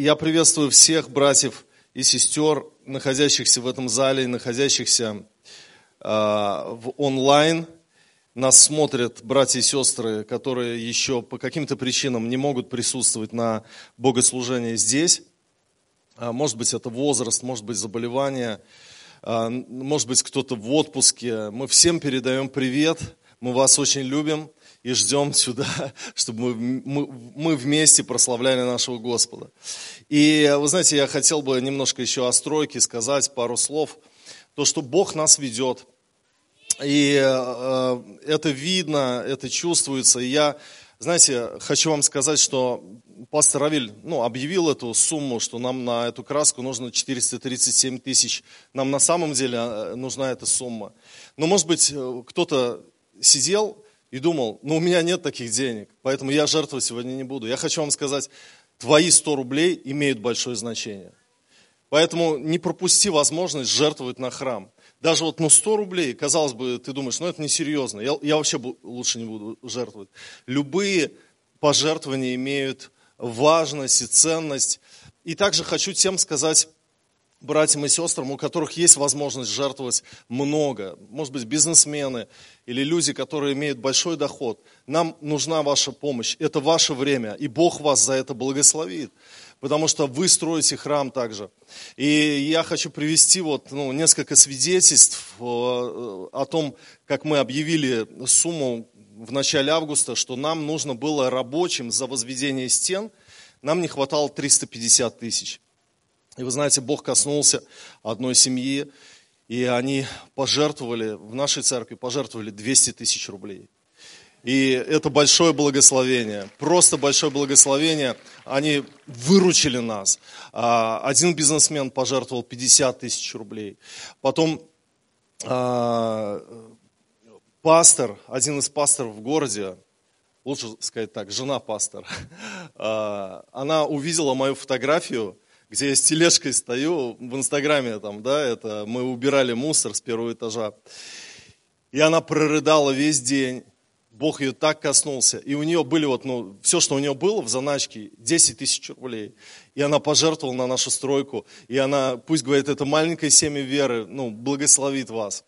Я приветствую всех братьев и сестер, находящихся в этом зале, находящихся э, в онлайн. Нас смотрят братья и сестры, которые еще по каким-то причинам не могут присутствовать на богослужении здесь. А, может быть, это возраст, может быть, заболевание, а, может быть, кто-то в отпуске. Мы всем передаем привет, мы вас очень любим и ждем сюда, чтобы мы, мы, мы вместе прославляли нашего Господа. И вы знаете, я хотел бы немножко еще о стройке сказать пару слов. То, что Бог нас ведет. И э, это видно, это чувствуется. И я, знаете, хочу вам сказать, что пастор Равиль ну, объявил эту сумму, что нам на эту краску нужно 437 тысяч. Нам на самом деле э, нужна эта сумма. Но, может быть, э, кто-то сидел и думал, ну у меня нет таких денег, поэтому я жертвовать сегодня не буду. Я хочу вам сказать, твои 100 рублей имеют большое значение. Поэтому не пропусти возможность жертвовать на храм. Даже вот ну, 100 рублей, казалось бы, ты думаешь, ну это несерьезно, я, я вообще лучше не буду жертвовать. Любые пожертвования имеют важность и ценность. И также хочу тем сказать, братьям и сестрам, у которых есть возможность жертвовать много, может быть, бизнесмены или люди, которые имеют большой доход, нам нужна ваша помощь, это ваше время, и Бог вас за это благословит, потому что вы строите храм также. И я хочу привести вот, ну, несколько свидетельств э, о том, как мы объявили сумму в начале августа, что нам нужно было рабочим за возведение стен, нам не хватало 350 тысяч. И вы знаете, Бог коснулся одной семьи, и они пожертвовали, в нашей церкви пожертвовали 200 тысяч рублей. И это большое благословение, просто большое благословение. Они выручили нас. А, один бизнесмен пожертвовал 50 тысяч рублей. Потом а, пастор, один из пасторов в городе, лучше сказать так, жена пастор, а, она увидела мою фотографию, где я с тележкой стою в Инстаграме, там, да, это мы убирали мусор с первого этажа. И она прорыдала весь день. Бог ее так коснулся. И у нее были вот, ну, все, что у нее было в заначке, 10 тысяч рублей. И она пожертвовала на нашу стройку. И она, пусть говорит, это маленькое семя веры, ну, благословит вас.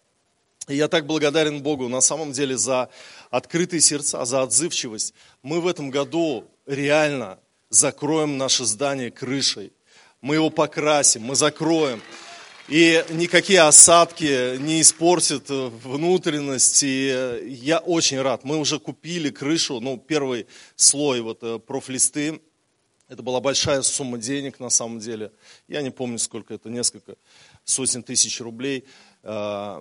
И я так благодарен Богу на самом деле за открытые сердца, за отзывчивость. Мы в этом году реально закроем наше здание крышей мы его покрасим, мы закроем. И никакие осадки не испортят внутренность. И я очень рад. Мы уже купили крышу, ну, первый слой вот э, профлисты. Это была большая сумма денег на самом деле. Я не помню, сколько это, несколько сотен тысяч рублей. Э,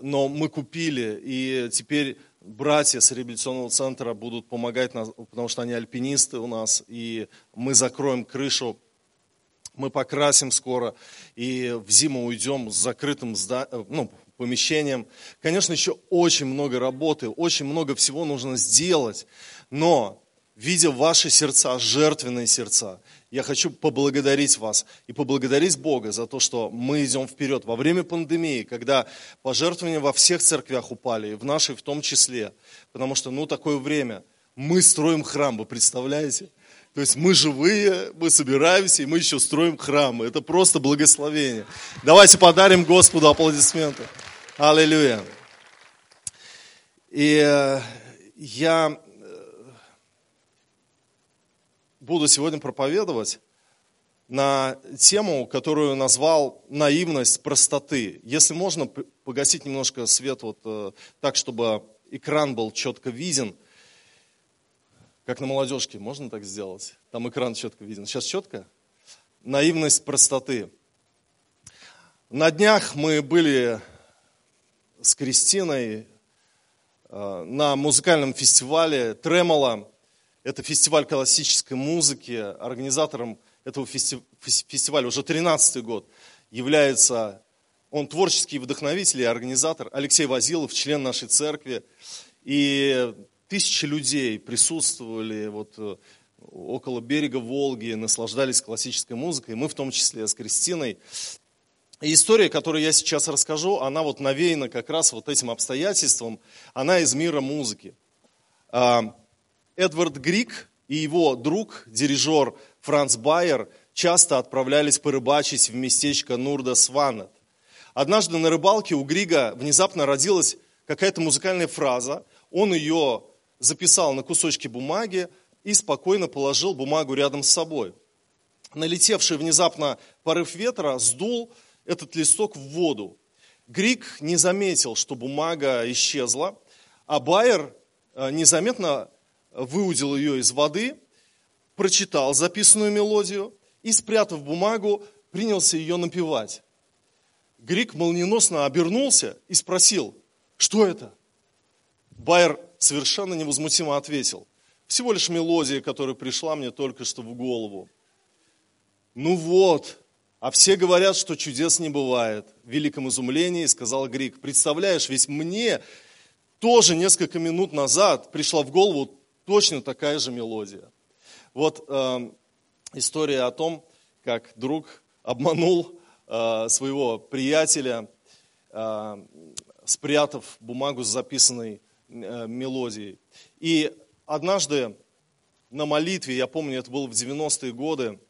но мы купили, и теперь братья с реабилитационного центра будут помогать нам, потому что они альпинисты у нас, и мы закроем крышу мы покрасим скоро и в зиму уйдем с закрытым ну, помещением. Конечно, еще очень много работы, очень много всего нужно сделать, но видя ваши сердца, жертвенные сердца, я хочу поблагодарить вас и поблагодарить Бога за то, что мы идем вперед. Во время пандемии, когда пожертвования во всех церквях упали, и в нашей в том числе, потому что, ну, такое время, мы строим храм, вы представляете? То есть мы живые, мы собираемся, и мы еще строим храмы. Это просто благословение. Давайте подарим Господу аплодисменты. Аллилуйя. И э, я э, буду сегодня проповедовать на тему, которую назвал «Наивность простоты». Если можно, погасить немножко свет вот э, так, чтобы экран был четко виден – как на молодежке, можно так сделать? Там экран четко виден. Сейчас четко? Наивность простоты. На днях мы были с Кристиной э, на музыкальном фестивале Тремола. Это фестиваль классической музыки. Организатором этого фестиваля уже 13 год является он творческий вдохновитель и организатор Алексей Вазилов, член нашей церкви. И Тысячи людей присутствовали вот э, около берега Волги, наслаждались классической музыкой, мы в том числе с Кристиной. И история, которую я сейчас расскажу, она вот навеяна как раз вот этим обстоятельством, она из мира музыки. А, Эдвард Грик и его друг, дирижер Франц Байер, часто отправлялись порыбачить в местечко Нурда-Сванет. Однажды на рыбалке у Грига внезапно родилась какая-то музыкальная фраза. Он ее записал на кусочки бумаги и спокойно положил бумагу рядом с собой. Налетевший внезапно порыв ветра сдул этот листок в воду. Грик не заметил, что бумага исчезла, а Байер э, незаметно выудил ее из воды, прочитал записанную мелодию и, спрятав бумагу, принялся ее напевать. Грик молниеносно обернулся и спросил, что это? Байер совершенно невозмутимо ответил, всего лишь мелодия, которая пришла мне только что в голову. Ну вот, а все говорят, что чудес не бывает. В великом изумлении сказал Грик. Представляешь, ведь мне тоже несколько минут назад пришла в голову точно такая же мелодия. Вот э, история о том, как друг обманул э, своего приятеля, э, спрятав бумагу с записанной мелодией. И однажды на молитве, я помню, это было в 90-е годы,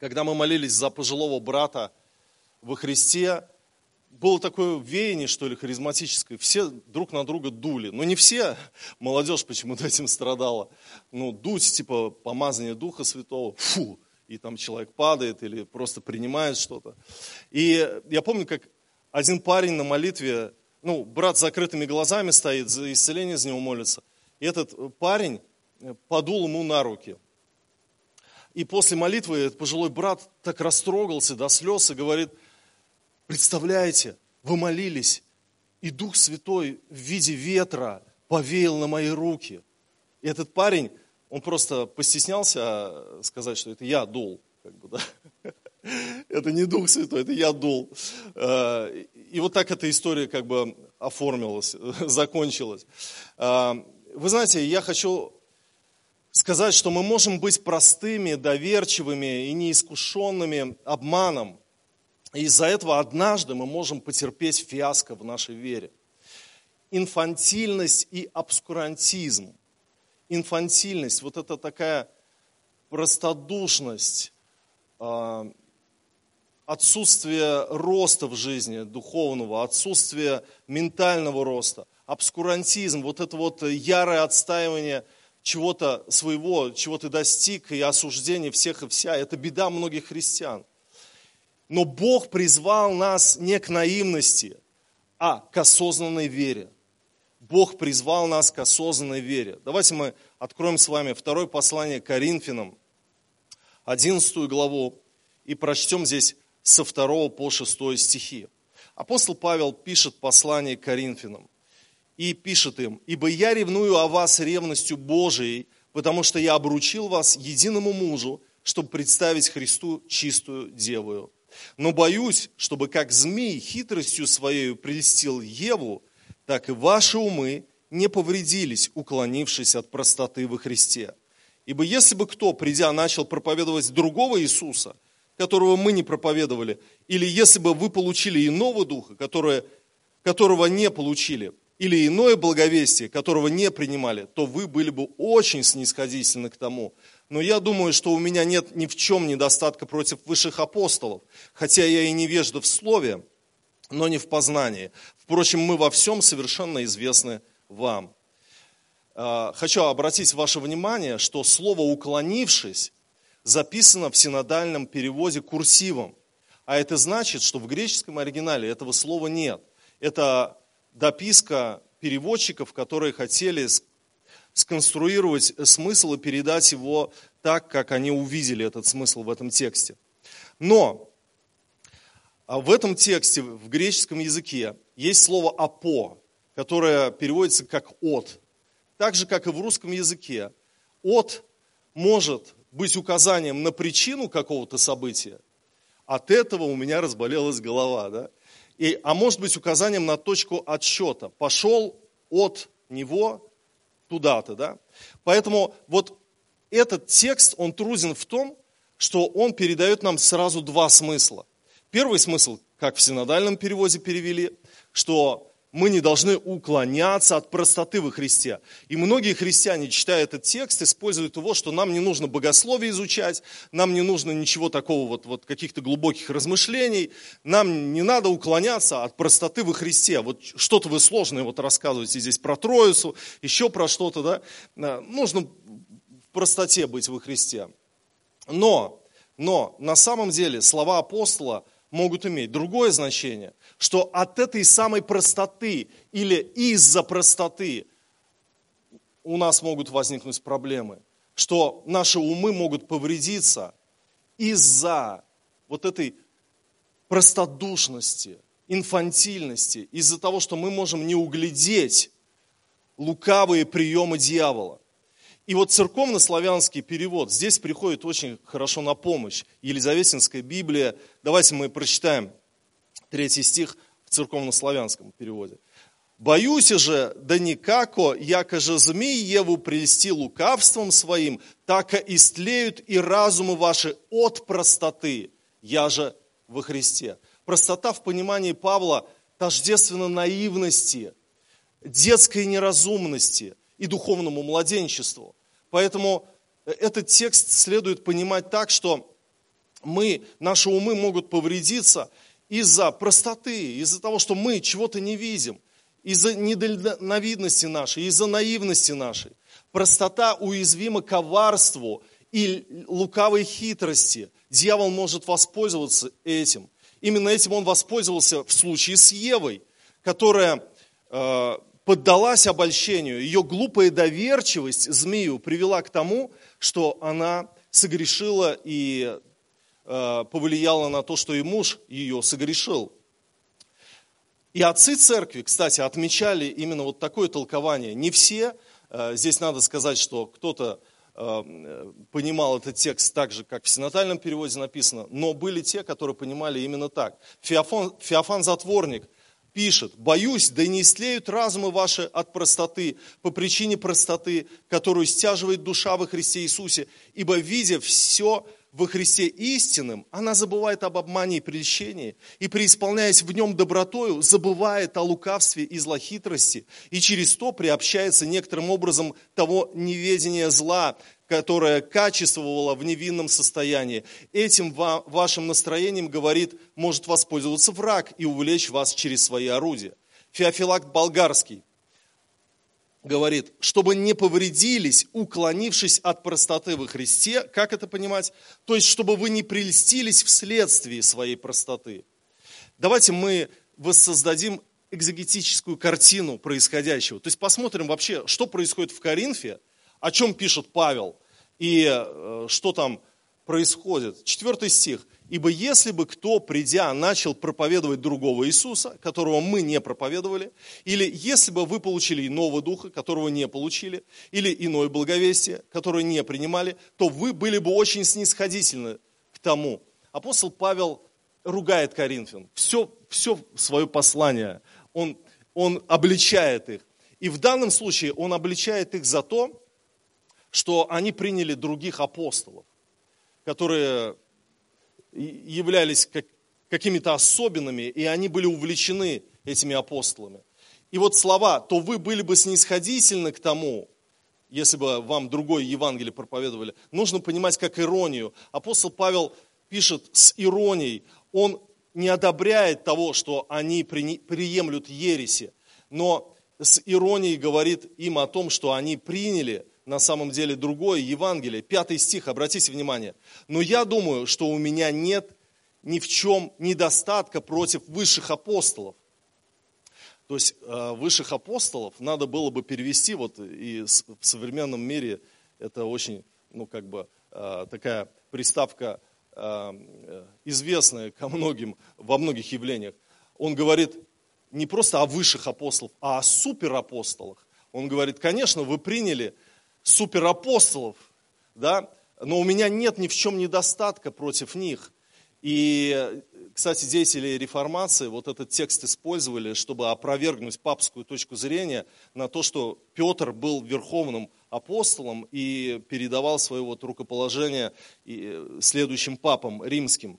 когда мы молились за пожилого брата во Христе, было такое веяние, что ли, харизматическое. Все друг на друга дули. Но не все, молодежь почему-то этим страдала. Ну, дуть, типа, помазание Духа Святого, фу, и там человек падает или просто принимает что-то. И я помню, как один парень на молитве, ну, брат с закрытыми глазами стоит, за исцеление за него молится. И этот парень подул ему на руки. И после молитвы этот пожилой брат так растрогался до слез и говорит, представляете, вы молились, и Дух Святой в виде ветра повеял на мои руки. И этот парень, он просто постеснялся сказать, что это я дул. Как бы, да? Это не Дух Святой, это я дул. И вот так эта история как бы оформилась, закончилась. Вы знаете, я хочу сказать, что мы можем быть простыми, доверчивыми и неискушенными обманом. И из-за этого однажды мы можем потерпеть фиаско в нашей вере. Инфантильность и обскурантизм. Инфантильность, вот это такая простодушность, а, отсутствие роста в жизни духовного, отсутствие ментального роста, обскурантизм, вот это вот ярое отстаивание – чего-то своего, чего ты достиг, и осуждение всех и вся. Это беда многих христиан. Но Бог призвал нас не к наивности, а к осознанной вере. Бог призвал нас к осознанной вере. Давайте мы откроем с вами второе послание Коринфянам, 11 главу, и прочтем здесь со 2 по 6 стихи. Апостол Павел пишет послание Коринфянам и пишет им, «Ибо я ревную о вас ревностью Божией, потому что я обручил вас единому мужу, чтобы представить Христу чистую девою. Но боюсь, чтобы как змей хитростью своей прелестил Еву, так и ваши умы не повредились, уклонившись от простоты во Христе. Ибо если бы кто, придя, начал проповедовать другого Иисуса, которого мы не проповедовали, или если бы вы получили иного духа, которое, которого не получили, или иное благовестие, которого не принимали, то вы были бы очень снисходительны к тому. Но я думаю, что у меня нет ни в чем недостатка против высших апостолов, хотя я и невежда в слове, но не в познании. Впрочем, мы во всем совершенно известны вам. А, хочу обратить ваше внимание, что слово «уклонившись» записано в синодальном переводе курсивом. А это значит, что в греческом оригинале этого слова нет. Это дописка переводчиков, которые хотели сконструировать смысл и передать его так, как они увидели этот смысл в этом тексте. Но а в этом тексте, в греческом языке, есть слово «апо», которое переводится как «от». Так же, как и в русском языке, «от» может быть указанием на причину какого-то события. От этого у меня разболелась голова. Да? и, а может быть указанием на точку отсчета. Пошел от него туда-то. Да? Поэтому вот этот текст, он труден в том, что он передает нам сразу два смысла. Первый смысл, как в синодальном переводе перевели, что мы не должны уклоняться от простоты во Христе. И многие христиане, читая этот текст, используют его, что нам не нужно богословие изучать, нам не нужно ничего такого, вот, вот каких-то глубоких размышлений, нам не надо уклоняться от простоты во Христе. Вот что-то вы сложное вот рассказываете здесь про Троицу, еще про что-то, да. Э, нужно в простоте быть во Христе. Но, но на самом деле слова апостола могут иметь другое значение – что от этой самой простоты или из-за простоты у нас могут возникнуть проблемы, что наши умы могут повредиться из-за вот этой простодушности, инфантильности, из-за того, что мы можем не углядеть лукавые приемы дьявола. И вот церковно-славянский перевод здесь приходит очень хорошо на помощь. Елизаветинская Библия. Давайте мы прочитаем третий стих в церковно-славянском переводе. «Боюсь же, да никако, яко же змей Еву прелести лукавством своим, так и истлеют и разумы ваши от простоты, я же во Христе». Простота в понимании Павла тождественно наивности, детской неразумности и духовному младенчеству. Поэтому этот текст следует понимать так, что мы, наши умы могут повредиться – из-за простоты, из-за того, что мы чего-то не видим, из-за недальновидности нашей, из-за наивности нашей. Простота уязвима коварству и лукавой хитрости. Дьявол может воспользоваться этим. Именно этим он воспользовался в случае с Евой, которая э, поддалась обольщению. Ее глупая доверчивость змею привела к тому, что она согрешила и Э, повлияло на то, что и муж ее согрешил. И отцы церкви, кстати, отмечали именно вот такое толкование. Не все, э, здесь надо сказать, что кто-то э, понимал этот текст так же, как в синатальном переводе написано, но были те, которые понимали именно так. Феофан, Феофан Затворник пишет, «Боюсь, да не истлеют разумы ваши от простоты, по причине простоты, которую стяживает душа во Христе Иисусе, ибо, видя все во Христе истинным, она забывает об обмане и прельщении, и преисполняясь в нем добротою, забывает о лукавстве и злохитрости, и через то приобщается некоторым образом того неведения зла, которое качествовало в невинном состоянии. Этим вашим настроением, говорит, может воспользоваться враг и увлечь вас через свои орудия. Феофилакт Болгарский говорит, чтобы не повредились, уклонившись от простоты во Христе. Как это понимать? То есть, чтобы вы не прельстились вследствие своей простоты. Давайте мы воссоздадим экзегетическую картину происходящего. То есть посмотрим вообще, что происходит в Коринфе, о чем пишет Павел и э, что там происходит. Четвертый стих. Ибо если бы кто, придя, начал проповедовать другого Иисуса, которого мы не проповедовали, или если бы вы получили иного духа, которого не получили, или иное благовестие, которое не принимали, то вы были бы очень снисходительны к тому. Апостол Павел ругает Коринфян. Все, все свое послание он, он обличает их. И в данном случае он обличает их за то, что они приняли других апостолов, которые являлись как, какими-то особенными, и они были увлечены этими апостолами. И вот слова, то вы были бы снисходительны к тому, если бы вам другое Евангелие проповедовали, нужно понимать как иронию. Апостол Павел пишет с иронией, он не одобряет того, что они приемлют ереси, но с иронией говорит им о том, что они приняли на самом деле другое Евангелие. Пятый стих, обратите внимание. Но я думаю, что у меня нет ни в чем недостатка против высших апостолов. То есть э, высших апостолов надо было бы перевести, вот и в современном мире это очень, ну как бы э, такая приставка э, известная ко многим, во многих явлениях. Он говорит не просто о высших апостолах, а о суперапостолах. Он говорит, конечно, вы приняли суперапостолов, да, но у меня нет ни в чем недостатка против них. И, кстати, деятели реформации вот этот текст использовали, чтобы опровергнуть папскую точку зрения на то, что Петр был верховным апостолом и передавал свое вот рукоположение следующим папам римским.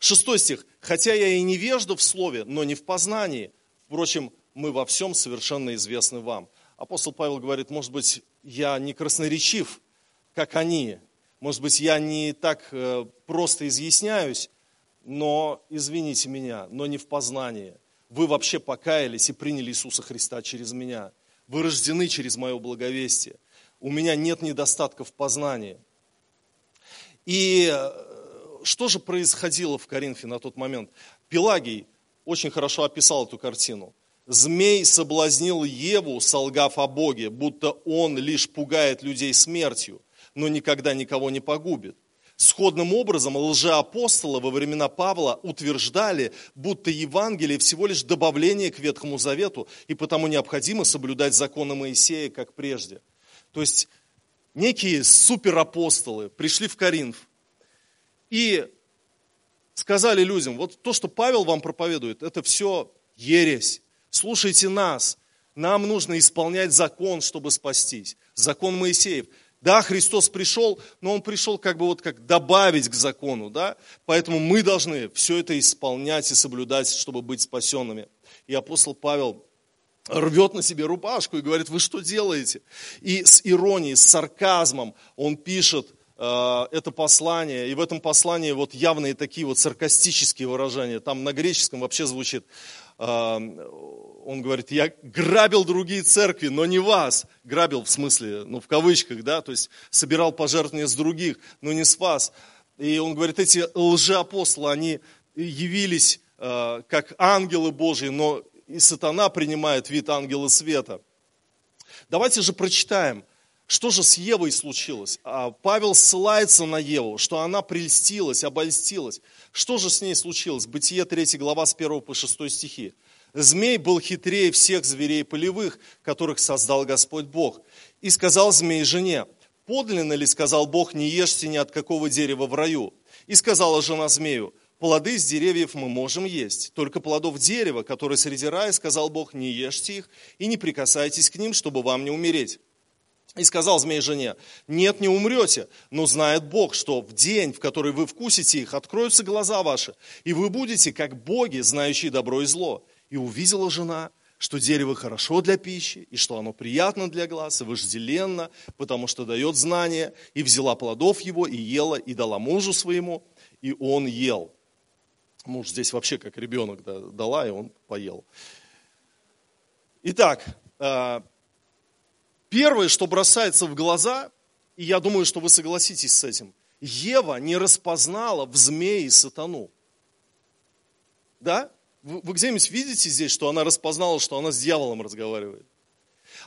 Шестой стих. «Хотя я и невежда в слове, но не в познании, Впрочем, мы во всем совершенно известны вам. Апостол Павел говорит, может быть, я не красноречив, как они, может быть, я не так э, просто изъясняюсь, но, извините меня, но не в познании. Вы вообще покаялись и приняли Иисуса Христа через меня. Вы рождены через мое благовестие. У меня нет недостатков в познании. И э, что же происходило в Коринфе на тот момент? Пелагий очень хорошо описал эту картину. Змей соблазнил Еву, солгав о Боге, будто он лишь пугает людей смертью, но никогда никого не погубит. Сходным образом лжеапостолы во времена Павла утверждали, будто Евангелие всего лишь добавление к Ветхому Завету, и потому необходимо соблюдать законы Моисея, как прежде. То есть некие суперапостолы пришли в Коринф и сказали людям, вот то, что Павел вам проповедует, это все ересь слушайте нас. Нам нужно исполнять закон, чтобы спастись. Закон Моисеев. Да, Христос пришел, но Он пришел как бы вот как добавить к закону, да? Поэтому мы должны все это исполнять и соблюдать, чтобы быть спасенными. И апостол Павел рвет на себе рубашку и говорит, вы что делаете? И с иронией, с сарказмом он пишет э, это послание, и в этом послании вот явные такие вот саркастические выражения. Там на греческом вообще звучит, он говорит, я грабил другие церкви, но не вас. Грабил в смысле, ну в кавычках, да, то есть собирал пожертвования с других, но не с вас. И он говорит, эти лжеапостолы, они явились э, как ангелы Божьи, но и сатана принимает вид ангела света. Давайте же прочитаем, что же с Евой случилось. А Павел ссылается на Еву, что она прельстилась, обольстилась. Что же с ней случилось? Бытие 3 глава с 1 по 6 стихи. Змей был хитрее всех зверей полевых, которых создал Господь Бог. И сказал змей жене, подлинно ли, сказал Бог, не ешьте ни от какого дерева в раю. И сказала жена змею, плоды с деревьев мы можем есть, только плодов дерева, которые среди рая, сказал Бог, не ешьте их и не прикасайтесь к ним, чтобы вам не умереть. И сказал змей жене, нет, не умрете, но знает Бог, что в день, в который вы вкусите их, откроются глаза ваши, и вы будете, как боги, знающие добро и зло. И увидела жена, что дерево хорошо для пищи, и что оно приятно для глаз, и вожделенно, потому что дает знание, и взяла плодов его, и ела, и дала мужу своему, и он ел. Муж здесь вообще как ребенок дала, и он поел. Итак, а, Первое, что бросается в глаза, и я думаю, что вы согласитесь с этим, Ева не распознала в змее сатану. Да? Вы, вы где-нибудь видите здесь, что она распознала, что она с дьяволом разговаривает?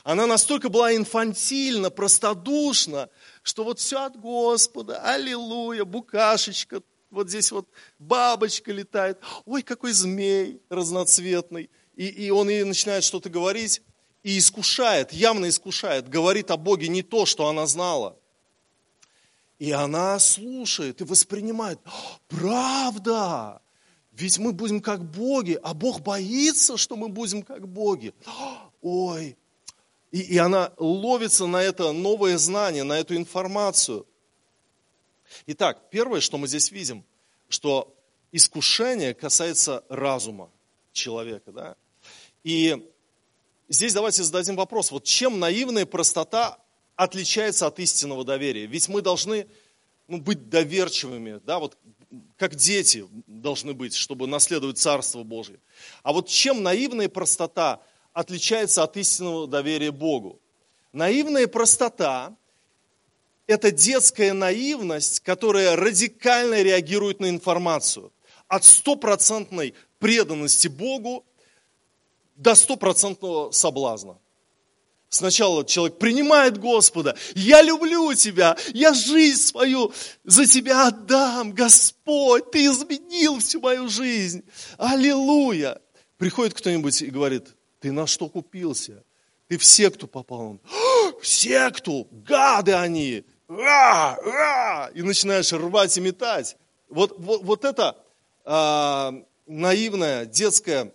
Она настолько была инфантильна, простодушна, что вот все от Господа, аллилуйя, букашечка, вот здесь вот бабочка летает, ой, какой змей разноцветный. И, и он ей начинает что-то говорить, и искушает, явно искушает, говорит о Боге не то, что она знала. И она слушает и воспринимает, правда, ведь мы будем как боги, а Бог боится, что мы будем как боги. Ой, и, и она ловится на это новое знание, на эту информацию. Итак, первое, что мы здесь видим, что искушение касается разума человека. Да? И здесь давайте зададим вопрос, вот чем наивная простота отличается от истинного доверия? Ведь мы должны ну, быть доверчивыми, да, вот как дети должны быть, чтобы наследовать Царство Божье. А вот чем наивная простота отличается от истинного доверия Богу? Наивная простота – это детская наивность, которая радикально реагирует на информацию. От стопроцентной преданности Богу до стопроцентного соблазна. Сначала человек принимает Господа, я люблю тебя, я жизнь свою за тебя отдам, Господь, ты изменил всю мою жизнь, аллилуйя. Приходит кто-нибудь и говорит, ты на что купился? Ты в секту попал. Он, в секту, гады они, ра, ра, и начинаешь рвать и метать. Вот, вот, вот это а, наивная детская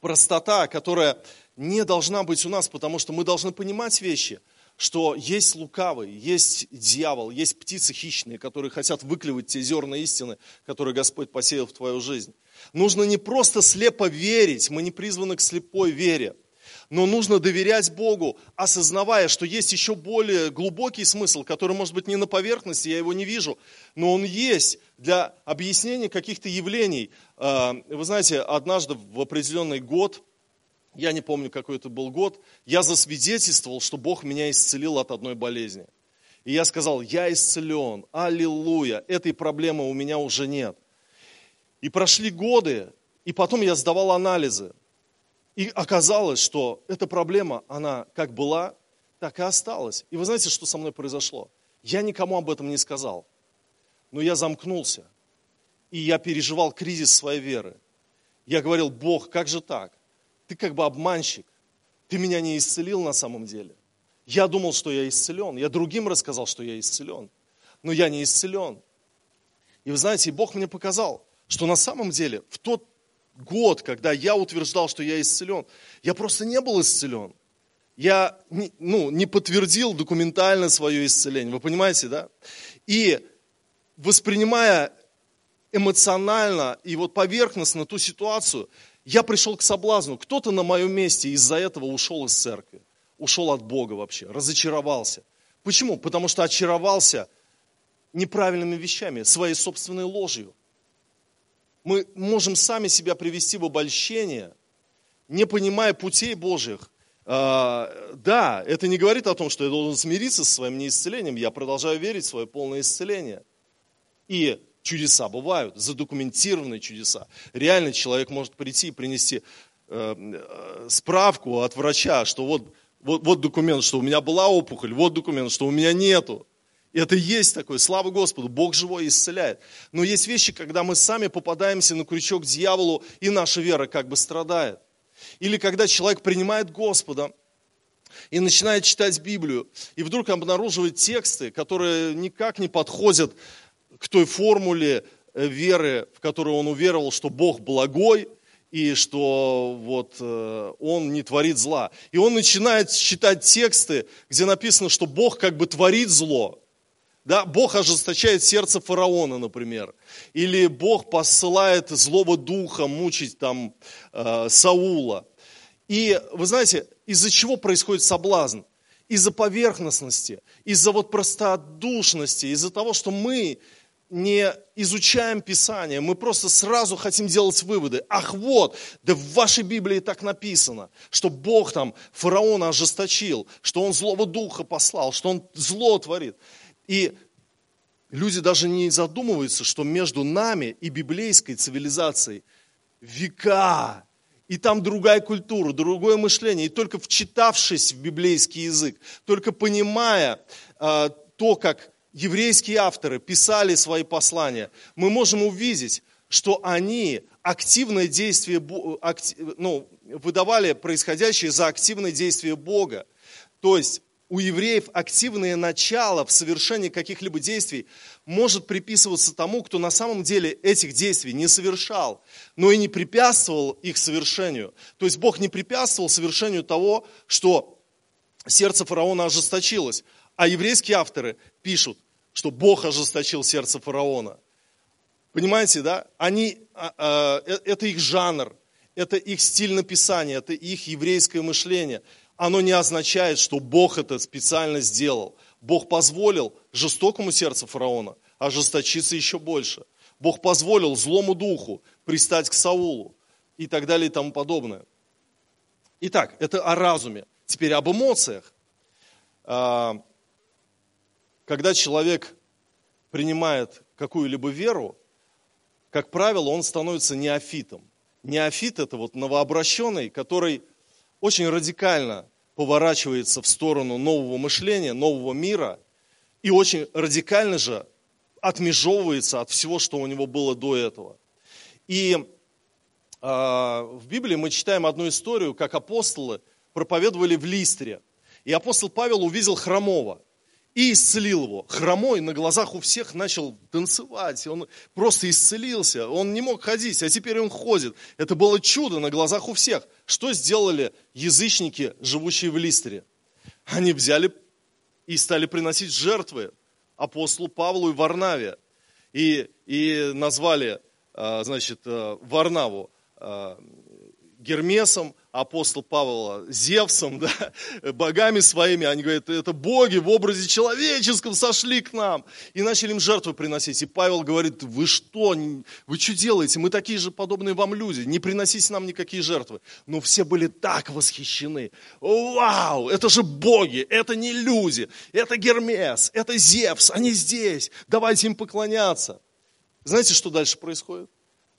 простота, которая не должна быть у нас, потому что мы должны понимать вещи, что есть лукавый, есть дьявол, есть птицы хищные, которые хотят выклевать те зерна истины, которые Господь посеял в твою жизнь. Нужно не просто слепо верить, мы не призваны к слепой вере, но нужно доверять Богу, осознавая, что есть еще более глубокий смысл, который, может быть, не на поверхности, я его не вижу, но он есть для объяснения каких-то явлений. А, вы знаете, однажды в определенный год, я не помню, какой это был год, я засвидетельствовал, что Бог меня исцелил от одной болезни. И я сказал, я исцелен, аллилуйя, этой проблемы у меня уже нет. И прошли годы, и потом я сдавал анализы. И оказалось, что эта проблема, она как была, так и осталась. И вы знаете, что со мной произошло? Я никому об этом не сказал. Но я замкнулся. И я переживал кризис своей веры. Я говорил, Бог, как же так? Ты как бы обманщик. Ты меня не исцелил на самом деле. Я думал, что я исцелен. Я другим рассказал, что я исцелен. Но я не исцелен. И вы знаете, Бог мне показал, что на самом деле в тот год, когда я утверждал, что я исцелен, я просто не был исцелен. Я не, ну, не подтвердил документально свое исцеление. Вы понимаете, да? И воспринимая эмоционально и вот поверхностно ту ситуацию, я пришел к соблазну. Кто-то на моем месте из-за этого ушел из церкви, ушел от Бога вообще, разочаровался. Почему? Потому что очаровался неправильными вещами, своей собственной ложью мы можем сами себя привести в обольщение, не понимая путей Божьих. А, да, это не говорит о том, что я должен смириться со своим неисцелением. Я продолжаю верить в свое полное исцеление. И чудеса бывают, задокументированные чудеса. Реально человек может прийти и принести э, э, справку от врача, что вот, вот, вот документ, что у меня была опухоль, вот документ, что у меня нету. Это есть такое, слава Господу, Бог живой исцеляет. Но есть вещи, когда мы сами попадаемся на крючок дьяволу, и наша вера как бы страдает. Или когда человек принимает Господа и начинает читать Библию, и вдруг обнаруживает тексты, которые никак не подходят к той формуле э, веры, в которую он уверовал, что Бог благой, и что вот э, он не творит зла. И он начинает читать тексты, где написано, что Бог как бы творит зло, да, Бог ожесточает сердце фараона, например. Или Бог посылает злого духа мучить там э, Саула. И вы знаете, из-за чего происходит соблазн? Из-за поверхностности, из-за вот простодушности, из-за того, что мы не изучаем Писание, мы просто сразу хотим делать выводы. Ах вот, да в вашей Библии так написано, что Бог там фараона ожесточил, что он злого духа послал, что он зло творит. И люди даже не задумываются, что между нами и библейской цивилизацией века, и там другая культура, другое мышление. И только вчитавшись в библейский язык, только понимая э, то, как еврейские авторы писали свои послания, мы можем увидеть, что они активное действие, ну, выдавали происходящее за активное действие Бога. То есть у евреев активное начало в совершении каких-либо действий может приписываться тому, кто на самом деле этих действий не совершал, но и не препятствовал их совершению. То есть Бог не препятствовал совершению того, что сердце фараона ожесточилось. А еврейские авторы пишут, что Бог ожесточил сердце фараона. Понимаете, да? Они, а, а, э, это их жанр, это их стиль написания, это их еврейское мышление – оно не означает, что Бог это специально сделал. Бог позволил жестокому сердцу фараона ожесточиться еще больше. Бог позволил злому духу пристать к Саулу и так далее и тому подобное. Итак, это о разуме. Теперь об эмоциях. Когда человек принимает какую-либо веру, как правило, он становится неофитом. Неофит – это вот новообращенный, который очень радикально поворачивается в сторону нового мышления, нового мира, и очень радикально же отмежевывается от всего, что у него было до этого. И э, в Библии мы читаем одну историю, как апостолы проповедовали в Листре. И апостол Павел увидел хромого и исцелил его. Хромой на глазах у всех начал танцевать, он просто исцелился, он не мог ходить, а теперь он ходит. Это было чудо на глазах у всех. Что сделали язычники, живущие в Листере? Они взяли и стали приносить жертвы апостолу Павлу и Варнаве. И, и назвали значит, Варнаву Гермесом, апостол Павла Зевсом, да, богами своими. Они говорят, это боги в образе человеческом сошли к нам. И начали им жертвы приносить. И Павел говорит, вы что, вы что делаете? Мы такие же подобные вам люди. Не приносите нам никакие жертвы. Но все были так восхищены. Вау, это же боги, это не люди. Это Гермес, это Зевс, они здесь. Давайте им поклоняться. Знаете, что дальше происходит?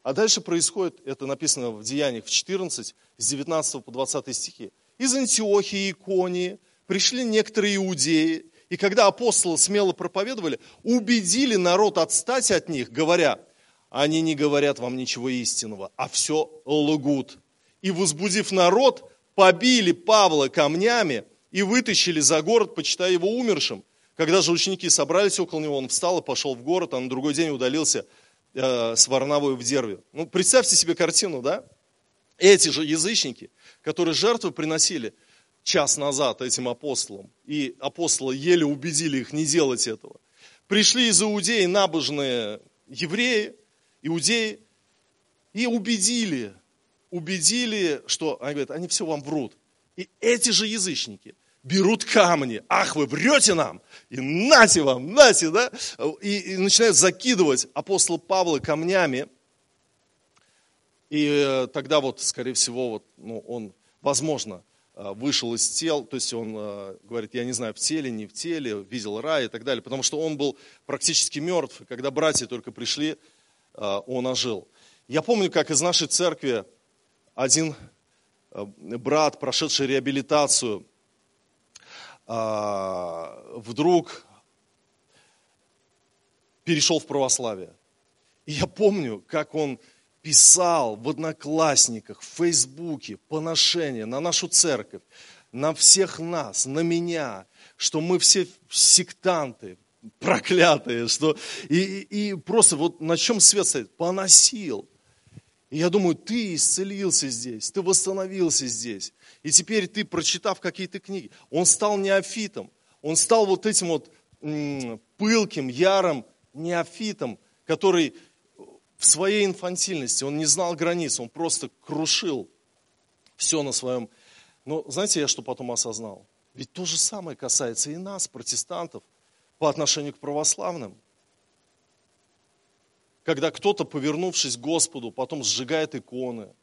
А дальше происходит, это написано в Деяниях в 14, с 19 по 20 стихи. Из Антиохии и Иконии пришли некоторые иудеи, и когда апостолы смело проповедовали, убедили народ отстать от них, говоря, они не говорят вам ничего истинного, а все лгут. И возбудив народ, побили Павла камнями и вытащили за город, почитая его умершим. Когда же ученики собрались около него, он встал и пошел в город, а на другой день удалился э, с Варнавой в Дерве. Ну, представьте себе картину, да? Эти же язычники, которые жертвы приносили час назад этим апостолам, и апостолы еле убедили их не делать этого, пришли из Иудеи набожные евреи, иудеи, и убедили, убедили, что, они говорят, они все вам врут. И эти же язычники – берут камни. Ах, вы врете нам! И нате вам, нате, да? И, и начинают закидывать апостола Павла камнями. И э, тогда вот, скорее всего, вот, ну, он, возможно, э, вышел из тел, то есть он э, говорит, я не знаю, в теле, не в теле, видел рай и так далее, потому что он был практически мертв, и когда братья только пришли, он ожил. Я помню, как из нашей церкви один брат, прошедший реабилитацию, вдруг перешел в православие. И я помню, как он писал в Одноклассниках, в Фейсбуке поношение на нашу церковь, на всех нас, на меня, что мы все сектанты, проклятые, что и, и просто вот на чем свет стоит, поносил. И я думаю, ты исцелился здесь, ты восстановился здесь. И теперь ты, прочитав какие-то книги, он стал неофитом, он стал вот этим вот пылким, ярым неофитом, который в своей инфантильности, он не знал границ, он просто крушил все на своем. Но знаете, я что потом осознал? Ведь то же самое касается и нас, протестантов, по отношению к православным. Когда кто-то, повернувшись к Господу, потом сжигает иконы –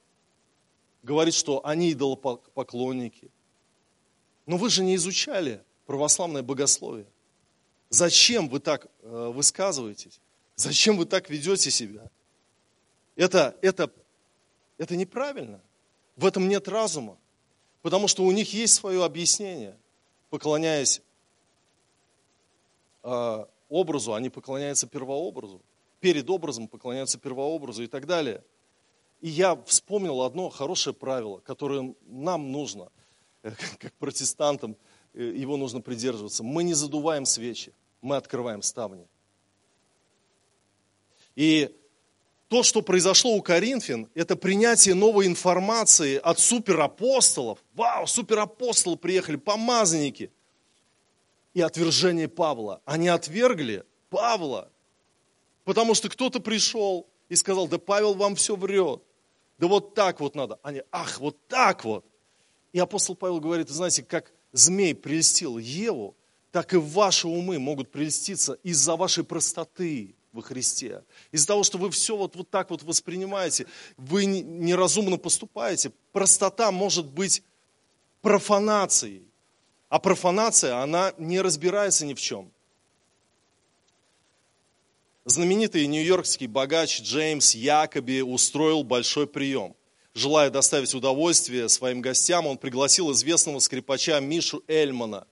говорит, что они идолопоклонники. Но вы же не изучали православное богословие. Зачем вы так э, высказываетесь? Зачем вы так ведете себя? Это, это, это неправильно. В этом нет разума. Потому что у них есть свое объяснение. Поклоняясь э, образу, они поклоняются первообразу. Перед образом поклоняются первообразу и так далее – и я вспомнил одно хорошее правило, которое нам нужно, э, как протестантам, э, его нужно придерживаться. Мы не задуваем свечи, мы открываем ставни. И то, что произошло у Коринфян, это принятие новой информации от суперапостолов. Вау, суперапостолы приехали, помазанники. И отвержение Павла. Они отвергли Павла, потому что кто-то пришел и сказал, да Павел вам все врет да вот так вот надо. Они, ах, вот так вот. И апостол Павел говорит, знаете, как змей прелестил Еву, так и ваши умы могут прелеститься из-за вашей простоты во Христе. Из-за того, что вы все вот, вот так вот воспринимаете, вы неразумно поступаете. Простота может быть профанацией. А профанация, она не разбирается ни в чем. Знаменитый нью-йоркский богач Джеймс Якоби устроил большой прием. Желая доставить удовольствие своим гостям, он пригласил известного скрипача Мишу Эльмана.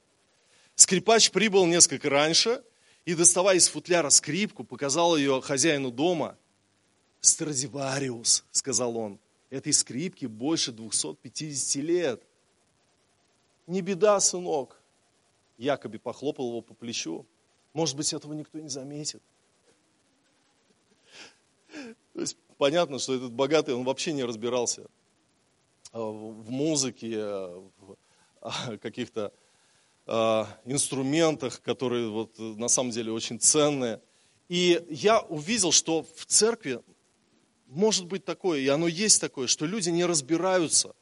Скрипач прибыл несколько раньше и, доставая из футляра скрипку, показал ее хозяину дома. «Страдивариус», — сказал он, — «этой скрипке больше 250 лет». «Не беда, сынок», — Якоби похлопал его по плечу. «Может быть, этого никто не заметит». То есть понятно, что этот богатый, он вообще не разбирался а, в музыке, в а, каких-то а, инструментах, которые вот на самом деле очень ценные. И я увидел, что в церкви может быть такое, и оно есть такое, что люди не разбираются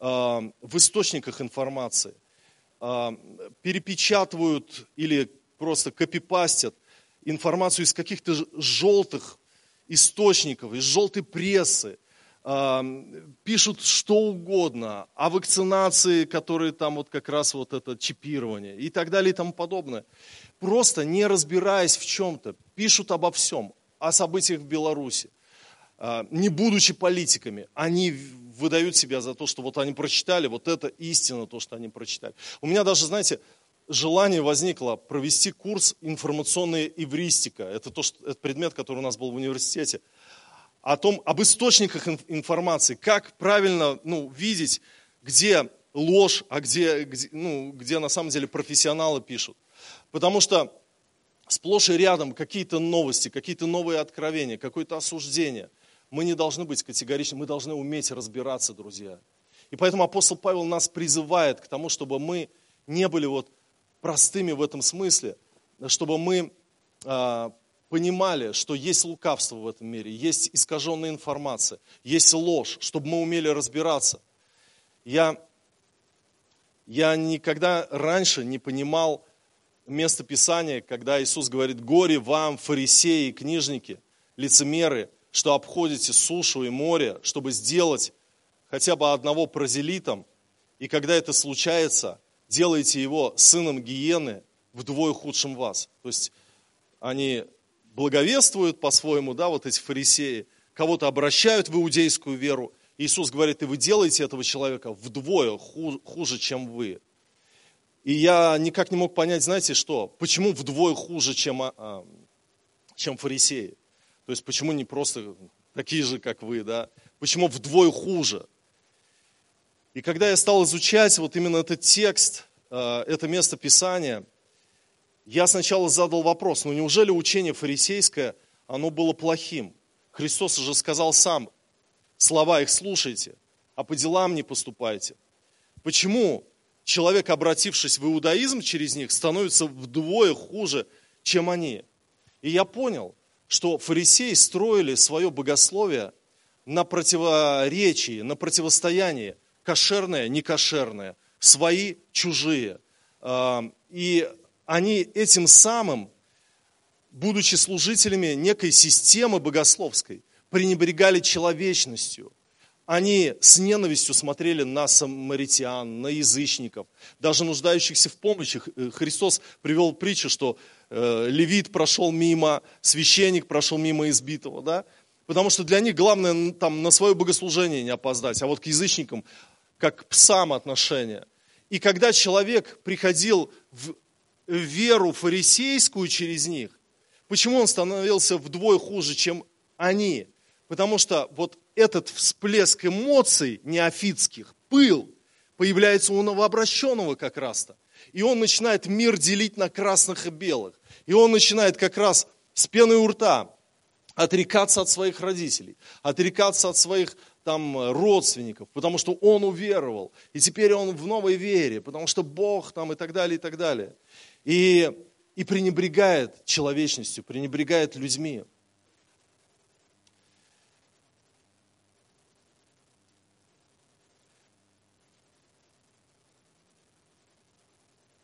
в источниках информации, перепечатывают или просто копипастят информацию из каких-то желтых источников, из желтой прессы, пишут что угодно о вакцинации, которые там вот как раз вот это чипирование и так далее и тому подобное. Просто не разбираясь в чем-то, пишут обо всем, о событиях в Беларуси, а, не будучи политиками, они выдают себя за то, что вот они прочитали, вот это истина, то, что они прочитали. У меня даже, знаете, желание возникло провести курс информационная эвристика. Это, то, что, это предмет, который у нас был в университете о том, об источниках информации, как правильно ну, видеть, где ложь, а где, где, ну, где на самом деле профессионалы пишут. Потому что сплошь и рядом какие-то новости, какие-то новые откровения, какое-то осуждение. Мы не должны быть категоричны, мы должны уметь разбираться, друзья. И поэтому апостол Павел нас призывает к тому, чтобы мы не были вот простыми в этом смысле, чтобы мы а, понимали, что есть лукавство в этом мире, есть искаженная информация, есть ложь, чтобы мы умели разбираться. Я, я никогда раньше не понимал место Писания, когда Иисус говорит, горе вам, фарисеи, книжники, лицемеры, что обходите сушу и море, чтобы сделать хотя бы одного прозелитом, и когда это случается, делаете его сыном гиены вдвое худшим вас. То есть они благовествуют по-своему, да, вот эти фарисеи, кого-то обращают в иудейскую веру. Иисус говорит, и вы делаете этого человека вдвое хуже, чем вы. И я никак не мог понять, знаете что, почему вдвое хуже, чем, а, а, чем фарисеи? То есть почему не просто такие же, как вы, да? Почему вдвое хуже? И когда я стал изучать вот именно этот текст, а, это место Писания, я сначала задал вопрос, ну неужели учение фарисейское, оно было плохим? Христос уже сказал сам, слова их слушайте, а по делам не поступайте. Почему человек, обратившись в иудаизм через них, становится вдвое хуже, чем они? И я понял, что фарисеи строили свое богословие на противоречии, на противостоянии кошерное, некошерное, свои, чужие. И они этим самым, будучи служителями некой системы богословской, пренебрегали человечностью. Они с ненавистью смотрели на самаритян, на язычников, даже нуждающихся в помощи. Э, Христос привел притчу, что э, левит прошел мимо, священник прошел мимо избитого, да? Потому что для них главное там, на свое богослужение не опоздать, а вот к язычникам как к псам отношения. И когда человек приходил в веру фарисейскую через них, почему он становился вдвое хуже, чем они? Потому что вот этот всплеск эмоций неофитских, пыл, появляется у новообращенного как раз-то. И он начинает мир делить на красных и белых. И он начинает как раз с пены у рта отрекаться от своих родителей, отрекаться от своих там родственников, потому что он уверовал, и теперь он в новой вере, потому что Бог там и так далее, и так далее и, и пренебрегает человечностью, пренебрегает людьми.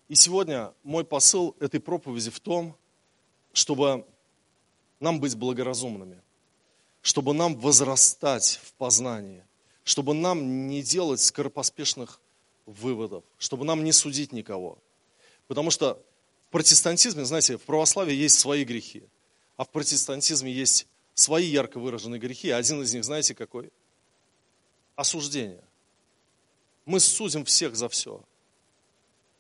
И сегодня мой посыл этой проповеди в том, чтобы нам быть благоразумными, чтобы нам возрастать в познании, чтобы нам не делать скоропоспешных выводов, чтобы нам не судить никого. Потому что в протестантизме, знаете, в православии есть свои грехи, а в протестантизме есть свои ярко выраженные грехи. Один из них, знаете, какой? Осуждение. Мы судим всех за все.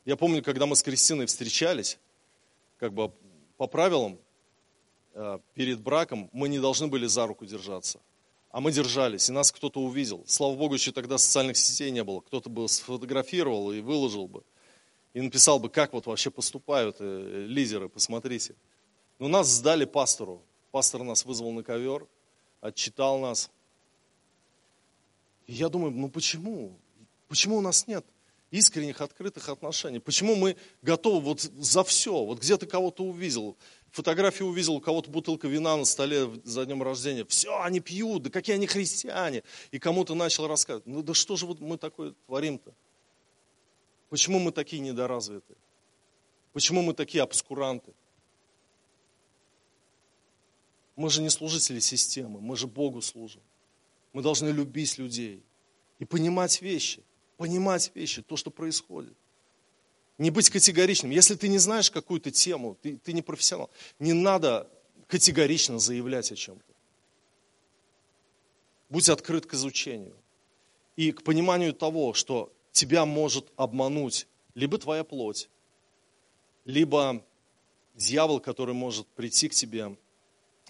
Я помню, когда мы с Кристиной встречались, как бы по правилам, перед браком мы не должны были за руку держаться. А мы держались, и нас кто-то увидел. Слава Богу, еще тогда социальных сетей не было. Кто-то бы сфотографировал и выложил бы и написал бы, как вот вообще поступают э, лидеры, посмотрите. Но нас сдали пастору. Пастор нас вызвал на ковер, отчитал нас. И я думаю, ну почему? Почему у нас нет искренних, открытых отношений? Почему мы готовы вот за все? Вот где ты кого-то увидел, Фотографию увидел, у кого-то бутылка вина на столе за днем рождения. Все, они пьют, да какие они христиане. И кому-то начал рассказывать. Ну да что же вот мы такое творим-то? Почему мы такие недоразвитые? Почему мы такие обскуранты? Мы же не служители системы, мы же Богу служим. Мы должны любить людей и понимать вещи, понимать вещи, то, что происходит. Не быть категоричным. Если ты не знаешь какую-то тему, ты, ты не профессионал, не надо категорично заявлять о чем-то. Будь открыт к изучению и к пониманию того, что тебя может обмануть либо твоя плоть, либо дьявол, который может прийти к тебе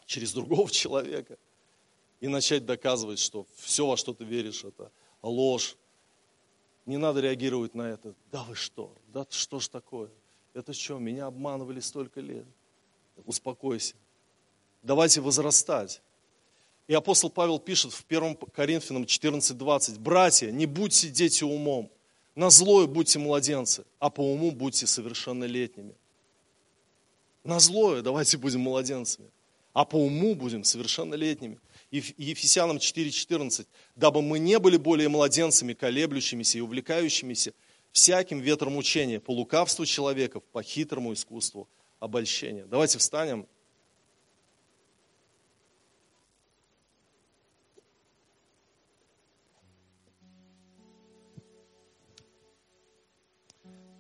через другого человека и начать доказывать, что все, во что ты веришь, это ложь. Не надо реагировать на это. Да вы что? Да что ж такое? Это что, меня обманывали столько лет? Успокойся. Давайте возрастать. И апостол Павел пишет в 1 Коринфянам 14:20, «Братья, не будьте дети умом, на злое будьте младенцы, а по уму будьте совершеннолетними». На злое давайте будем младенцами а по уму будем совершеннолетними. Ефесянам 4,14. Дабы мы не были более младенцами, колеблющимися и увлекающимися всяким ветром учения, по лукавству человеков, по хитрому искусству обольщения. Давайте встанем.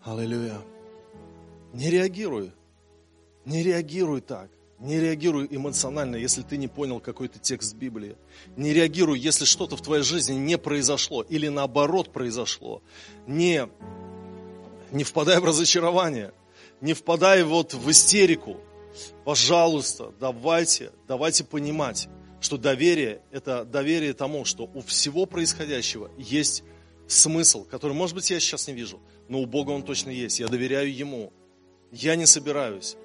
Аллилуйя. Не реагируй. Не реагируй так. Не реагируй эмоционально, если ты не понял какой-то текст Библии. Не реагируй, если что-то в твоей жизни не произошло или наоборот произошло. Не, не впадай в разочарование, не впадай вот в истерику. Пожалуйста, давайте, давайте понимать, что доверие – это доверие тому, что у всего происходящего есть смысл, который, может быть, я сейчас не вижу, но у Бога он точно есть. Я доверяю Ему. Я не собираюсь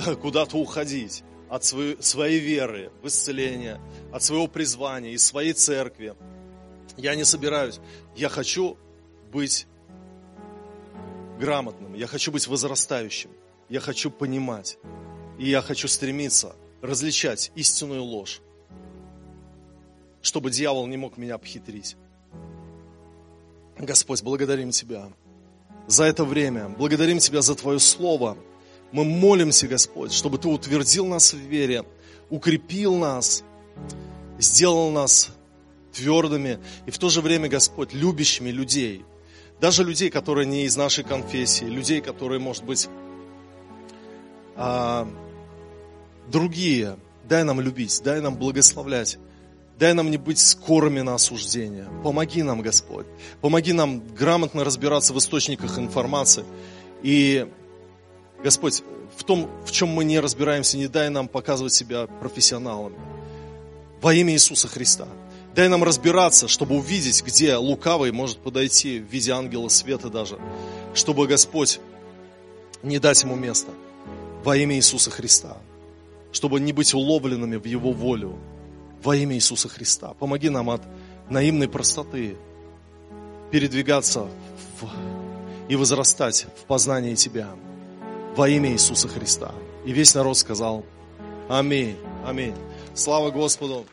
куда-то уходить от своей, своей веры в исцеление, от своего призвания, из своей церкви. Я не собираюсь. Я хочу быть грамотным, я хочу быть возрастающим, я хочу понимать, и я хочу стремиться различать истинную ложь, чтобы дьявол не мог меня обхитрить. Господь, благодарим Тебя за это время, благодарим Тебя за Твое Слово – мы молимся, Господь, чтобы Ты утвердил нас в вере, укрепил нас, сделал нас твердыми и в то же время, Господь, любящими людей. Даже людей, которые не из нашей конфессии, людей, которые, может быть, а, другие. Дай нам любить, дай нам благословлять. Дай нам не быть скорыми на осуждение. Помоги нам, Господь. Помоги нам грамотно разбираться в источниках информации и Господь, в том, в чем мы не разбираемся, не дай нам показывать себя профессионалами. Во имя Иисуса Христа. Дай нам разбираться, чтобы увидеть, где лукавый может подойти в виде ангела света даже, чтобы Господь не дать ему места. Во имя Иисуса Христа. Чтобы не быть уловленными в Его волю. Во имя Иисуса Христа. Помоги нам от наивной простоты передвигаться в, и возрастать в познании Тебя во имя Иисуса Христа. И весь народ сказал Аминь. Аминь. Слава Господу.